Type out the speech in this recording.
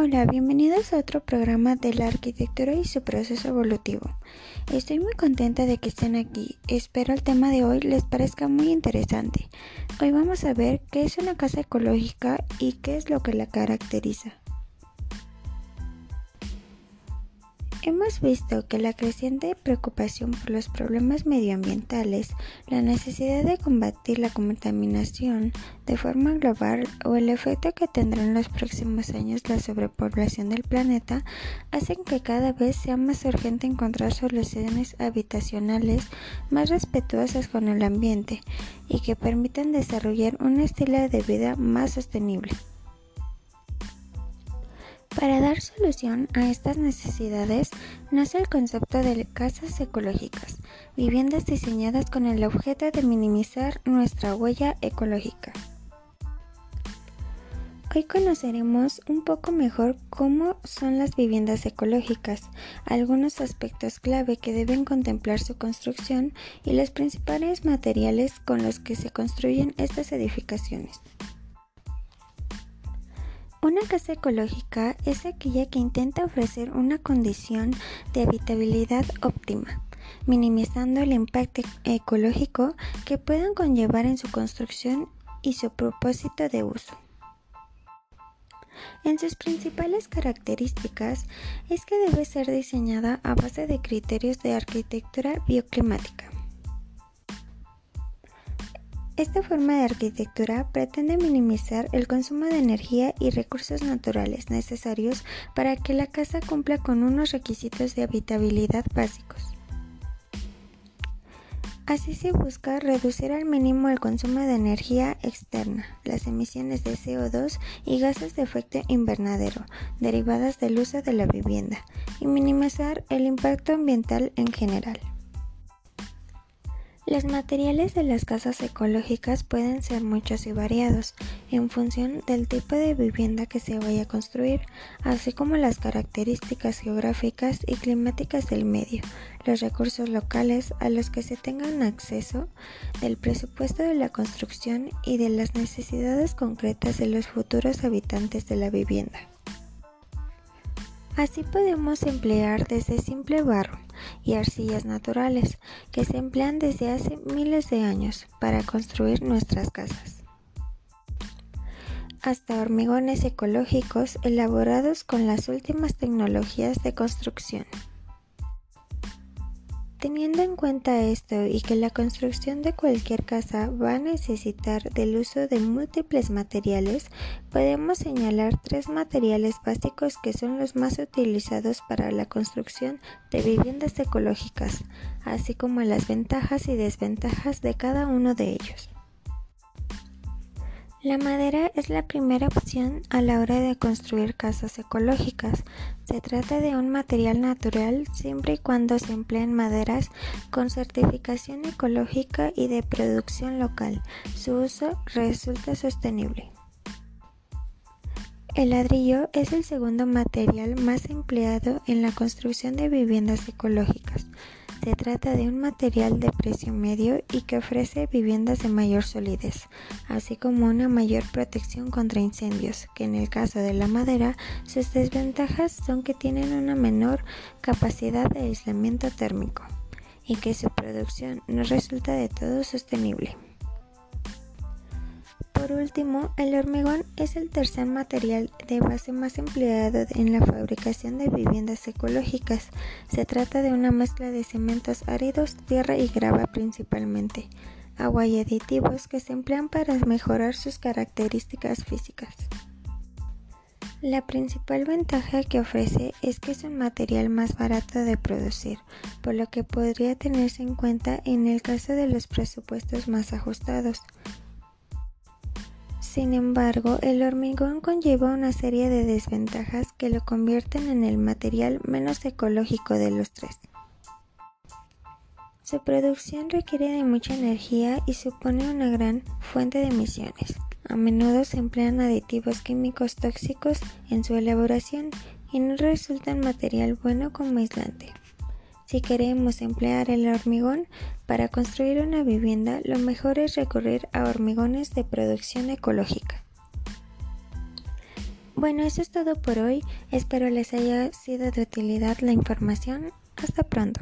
Hola, bienvenidos a otro programa de la arquitectura y su proceso evolutivo. Estoy muy contenta de que estén aquí. Espero el tema de hoy les parezca muy interesante. Hoy vamos a ver qué es una casa ecológica y qué es lo que la caracteriza. Hemos visto que la creciente preocupación por los problemas medioambientales, la necesidad de combatir la contaminación de forma global o el efecto que tendrá en los próximos años la sobrepoblación del planeta hacen que cada vez sea más urgente encontrar soluciones habitacionales más respetuosas con el ambiente y que permitan desarrollar un estilo de vida más sostenible. Para dar solución a estas necesidades nace el concepto de casas ecológicas, viviendas diseñadas con el objeto de minimizar nuestra huella ecológica. Hoy conoceremos un poco mejor cómo son las viviendas ecológicas, algunos aspectos clave que deben contemplar su construcción y los principales materiales con los que se construyen estas edificaciones. Una casa ecológica es aquella que intenta ofrecer una condición de habitabilidad óptima, minimizando el impacto ecológico que puedan conllevar en su construcción y su propósito de uso. En sus principales características es que debe ser diseñada a base de criterios de arquitectura bioclimática esta forma de arquitectura pretende minimizar el consumo de energía y recursos naturales necesarios para que la casa cumpla con unos requisitos de habitabilidad básicos. Así se busca reducir al mínimo el consumo de energía externa, las emisiones de CO2 y gases de efecto invernadero derivadas del uso de la vivienda y minimizar el impacto ambiental en general. Los materiales de las casas ecológicas pueden ser muchos y variados en función del tipo de vivienda que se vaya a construir, así como las características geográficas y climáticas del medio, los recursos locales a los que se tengan acceso, del presupuesto de la construcción y de las necesidades concretas de los futuros habitantes de la vivienda. Así podemos emplear desde simple barro y arcillas naturales que se emplean desde hace miles de años para construir nuestras casas, hasta hormigones ecológicos elaborados con las últimas tecnologías de construcción. Teniendo en cuenta esto y que la construcción de cualquier casa va a necesitar del uso de múltiples materiales, podemos señalar tres materiales básicos que son los más utilizados para la construcción de viviendas ecológicas, así como las ventajas y desventajas de cada uno de ellos. La madera es la primera opción a la hora de construir casas ecológicas. Se trata de un material natural siempre y cuando se empleen maderas con certificación ecológica y de producción local. Su uso resulta sostenible. El ladrillo es el segundo material más empleado en la construcción de viviendas ecológicas. Se trata de un material de precio medio y que ofrece viviendas de mayor solidez, así como una mayor protección contra incendios, que en el caso de la madera sus desventajas son que tienen una menor capacidad de aislamiento térmico y que su producción no resulta de todo sostenible. Por último, el hormigón es el tercer material de base más empleado en la fabricación de viviendas ecológicas. Se trata de una mezcla de cementos áridos, tierra y grava principalmente, agua y aditivos que se emplean para mejorar sus características físicas. La principal ventaja que ofrece es que es un material más barato de producir, por lo que podría tenerse en cuenta en el caso de los presupuestos más ajustados. Sin embargo, el hormigón conlleva una serie de desventajas que lo convierten en el material menos ecológico de los tres. Su producción requiere de mucha energía y supone una gran fuente de emisiones. A menudo se emplean aditivos químicos tóxicos en su elaboración y no resultan material bueno como aislante. Si queremos emplear el hormigón para construir una vivienda, lo mejor es recurrir a hormigones de producción ecológica. Bueno, eso es todo por hoy. Espero les haya sido de utilidad la información. Hasta pronto.